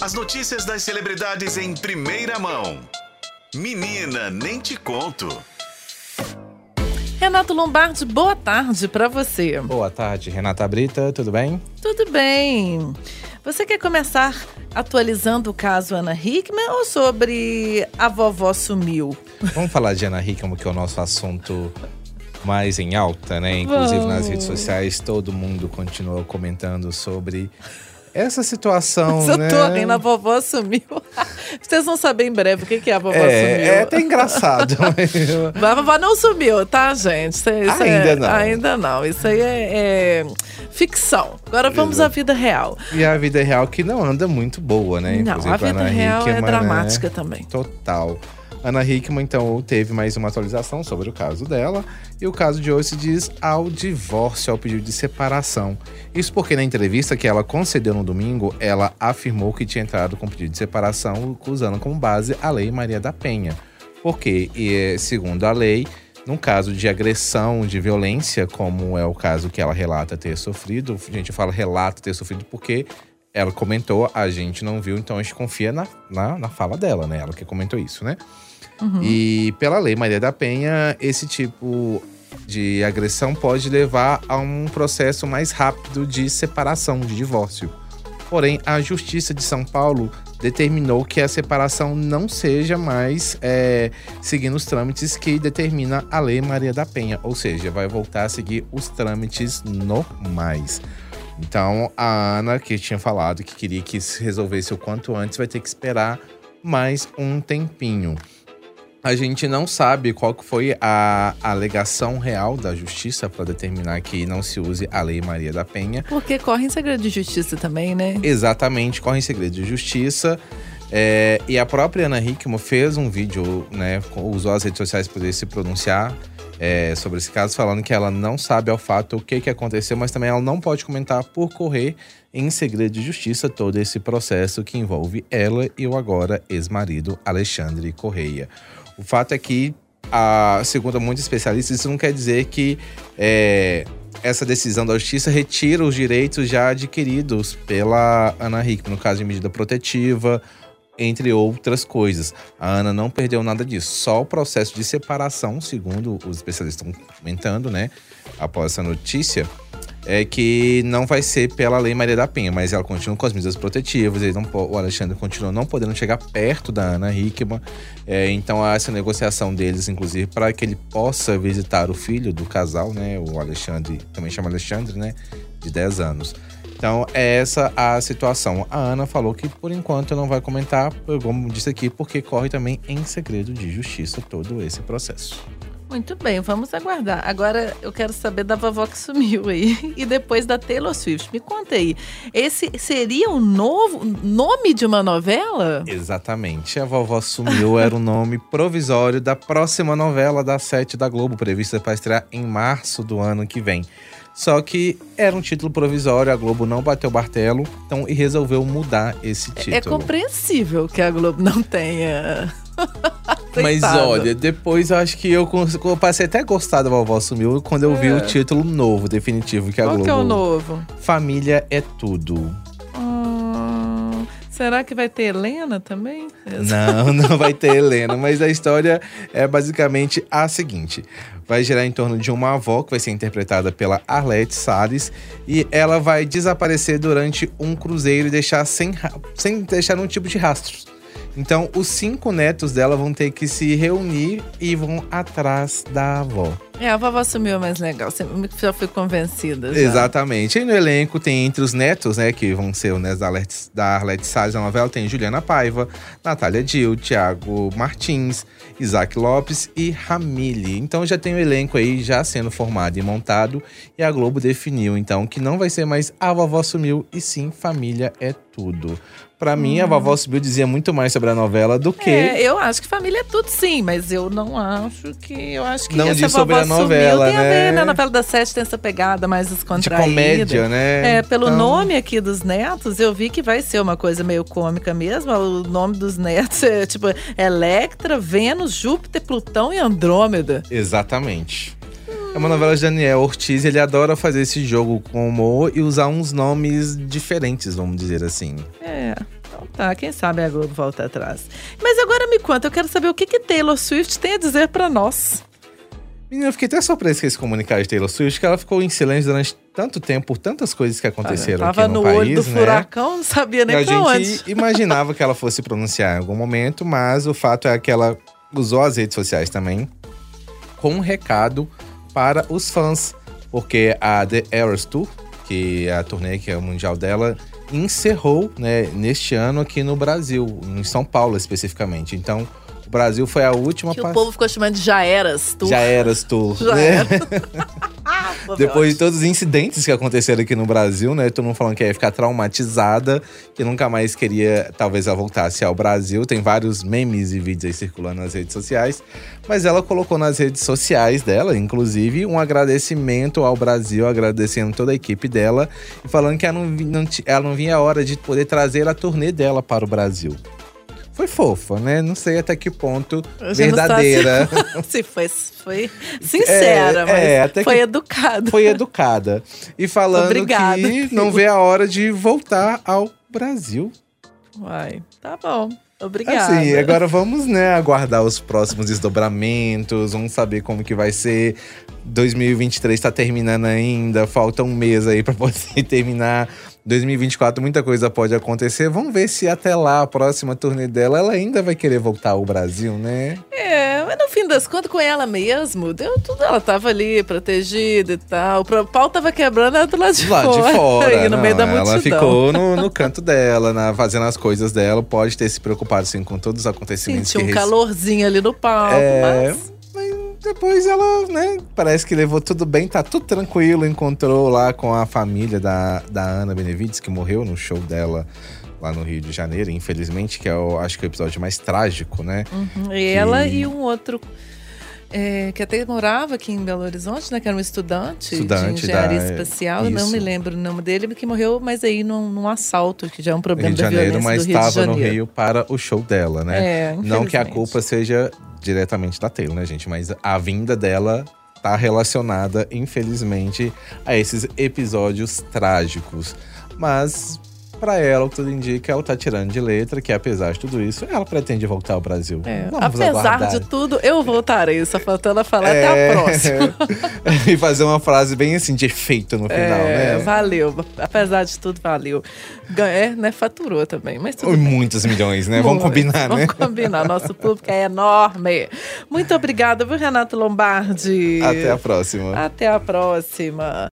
As notícias das celebridades em primeira mão. Menina, nem te conto. Renato Lombardi, boa tarde para você. Boa tarde, Renata Brita, tudo bem? Tudo bem. Você quer começar atualizando o caso Ana Hickman ou sobre a vovó sumiu? Vamos falar de Ana Hickman, que é o nosso assunto mais em alta, né? Inclusive nas redes sociais, todo mundo continua comentando sobre essa situação, Eu né? tô rindo, a vovó sumiu. Vocês vão saber em breve o que que é a vovó É, sumiu. é até engraçado. Mas A vovó não sumiu, tá, gente? Isso, isso Ainda é- não. Ainda não. Isso aí é, é ficção. Agora vamos Exato. à vida real. e a vida real que não anda muito boa, né? Não, Inclusive, a vida Ana real é né? dramática também. Total. Ana Hickman, então, teve mais uma atualização sobre o caso dela. E o caso de hoje se diz ao divórcio, ao pedido de separação. Isso porque na entrevista que ela concedeu no domingo, ela afirmou que tinha entrado com pedido de separação usando como base a Lei Maria da Penha. Porque, segundo a lei, num caso de agressão, de violência, como é o caso que ela relata ter sofrido, a gente fala relata ter sofrido porque ela comentou, a gente não viu, então a gente confia na, na, na fala dela, né? Ela que comentou isso, né? E pela lei Maria da Penha, esse tipo de agressão pode levar a um processo mais rápido de separação, de divórcio. Porém, a Justiça de São Paulo determinou que a separação não seja mais é, seguindo os trâmites que determina a Lei Maria da Penha, ou seja, vai voltar a seguir os trâmites normais. Então, a Ana, que tinha falado que queria que se resolvesse o quanto antes, vai ter que esperar mais um tempinho. A gente não sabe qual que foi a alegação real da justiça para determinar que não se use a Lei Maria da Penha. Porque corre em segredo de justiça também, né? Exatamente, corre em segredo de justiça. É, e a própria Ana Hickman fez um vídeo, né? Usou as redes sociais para poder se pronunciar é, sobre esse caso, falando que ela não sabe ao fato o que, que aconteceu, mas também ela não pode comentar por correr em segredo de justiça todo esse processo que envolve ela e o agora ex-marido Alexandre Correia. O fato é que, a, segundo muitos especialistas, isso não quer dizer que é, essa decisão da justiça retira os direitos já adquiridos pela Ana Hickman, no caso de medida protetiva, entre outras coisas. A Ana não perdeu nada disso, só o processo de separação, segundo os especialistas estão comentando, né, após essa notícia, é que não vai ser pela Lei Maria da Penha, mas ela continua com as medidas protetivas, ele não o Alexandre continua não podendo chegar perto da Ana Hickman, é, então há essa negociação deles, inclusive, para que ele possa visitar o filho do casal, né, o Alexandre, também chama Alexandre, né, de 10 anos. Então, é essa a situação. A Ana falou que, por enquanto, não vai comentar, como disse aqui, porque corre também em segredo de justiça todo esse processo. Muito bem, vamos aguardar. Agora eu quero saber da vovó que sumiu aí. E depois da Taylor Swift. Me conta aí. Esse seria o novo nome de uma novela? Exatamente. A Vovó Sumiu era o nome provisório da próxima novela da Sete da Globo, prevista para estrear em março do ano que vem. Só que era um título provisório, a Globo não bateu o martelo, então e resolveu mudar esse título. É compreensível que a Globo não tenha. Mas olha, depois eu acho que eu, eu passei até a gostar da Vovó Sumiu quando eu vi É. o título novo, definitivo, que a Qual Globo. que é o novo? Família é tudo. Será que vai ter Helena também? Não, não vai ter Helena, mas a história é basicamente a seguinte: vai girar em torno de uma avó que vai ser interpretada pela Arlette Salles e ela vai desaparecer durante um cruzeiro e deixar sem, sem deixar nenhum tipo de rastros. Então, os cinco netos dela vão ter que se reunir e vão atrás da avó. É, a vovó sumiu é mais legal. Sempre já fui convencida. já. Exatamente. E no elenco tem entre os netos, né, que vão ser os netos da Arlete, da Arlete Salles da novela, tem Juliana Paiva, Natália Dil, Thiago Martins, Isaac Lopes e Ramile. Então já tem o elenco aí já sendo formado e montado. E a Globo definiu, então, que não vai ser mais A Vovó Sumiu, e sim Família é Tudo. Pra mim, a Vovó Sumiu dizia muito mais sobre a novela do que... Hum. É, eu acho que família é tudo sim, mas eu não acho que. Eu acho que Não essa diz sobre a novela, sumiu, tem a né? ver, né? A novela das sete tem essa pegada mais de descontraída. comédia, né? É, pelo Então- nome aqui dos netos, eu vi que vai ser uma coisa meio cômica mesmo. O nome dos netos é tipo Electra, Vênus, Júpiter, Plutão e Andrômeda. Exatamente. É uma novela de Daniel Ortiz, ele adora fazer esse jogo com humor e usar uns nomes diferentes, vamos dizer assim. É, então tá, quem sabe a Globo volta atrás. Mas agora me conta, eu quero saber o que, que Taylor Swift tem a dizer pra nós. Menina, eu fiquei até surpreso com esse comunicado de Taylor Swift, que ela ficou em silêncio durante tanto tempo por tantas coisas que aconteceram Tava aqui no, no país, olho do né? furacão, não sabia nem a pra onde. gente imaginava que ela fosse pronunciar em algum momento, mas o fato é que ela usou as redes sociais também com um recado para os fãs, porque a The Eras Tour, que é a turnê que é o mundial dela, encerrou, né, neste ano aqui no Brasil, em São Paulo especificamente. Então, o Brasil foi a última Que o pass- povo ficou chamando de Já Eras. Tu. Já Eras Tour, Já né? era. Depois de todos os incidentes que aconteceram aqui no Brasil, né? Todo mundo falando que ia ficar traumatizada, que nunca mais queria, talvez, ela voltasse ao Brasil. Tem vários memes e vídeos aí circulando nas redes sociais. Mas ela colocou nas redes sociais dela, inclusive, um agradecimento ao Brasil, agradecendo toda a equipe dela e falando que ela não, não ela não vinha a hora de poder trazer a turnê dela para o Brasil. Foi fofa, né? Não sei até que ponto verdadeira. Se foi, foi sincera, É, mas é, até foi educada. foi educada. E falando Obrigada. que não vê a hora de voltar ao Brasil. Uai, tá bom. Obrigada. Assim, agora vamos, né, aguardar os próximos desdobramentos, vamos saber como que vai ser. 2023 tá terminando ainda, falta um mês aí pra poder terminar. 2024 muita coisa pode acontecer. Vamos ver se até lá, a próxima turnê dela, ela ainda vai querer voltar ao Brasil, né? É, mas no fim das contas, com ela mesmo, deu tudo. Ela tava ali, protegida e tal. O pau tava quebrando ela do lado de Lá fora. de fora. No não, meio da multidão. ela ficou no, no canto dela, na, fazendo as coisas dela. Pode ter se preocupado, sim, com todos os acontecimentos Sentiu um calorzinho ali no palco, É, mas... mas depois ela, né, parece que levou tudo bem, tá tudo tranquilo. Encontrou lá com a família da, da Ana Benevides, que morreu no show dela lá no Rio de Janeiro, infelizmente, que é o, acho que o episódio mais trágico, né? Uhum, E ela e um outro é, que até morava aqui em Belo Horizonte, né? Que era um estudante, Estudante de engenharia da- espacial. Eu não isso. me lembro o nome dele, que morreu, mas aí num, num assalto, que já é um problema Rio de Janeiro, mas estava no. Rio para o show dela, né? É, Não que a culpa seja diretamente da Taylor, né, gente? Mas a vinda dela tá relacionada, infelizmente, a esses episódios trágicos. Mas, pra ela, o que tudo indica, ela tá tirando de letra que, apesar de tudo isso, ela pretende voltar ao Brasil. É, apesar aguardar. de tudo, eu voltarei. Só faltando a falar É, até a próxima. e fazer uma frase bem assim, de efeito no final, É, né? Valeu. Apesar de tudo, valeu. Gan- É, né? Faturou também, mas tudo bem. Muitos milhões, né? Vamos combinar, né? Vamos combinar. Nosso público é enorme. Muito obrigada, viu, Renato Lombardi? Até a próxima. Até a próxima.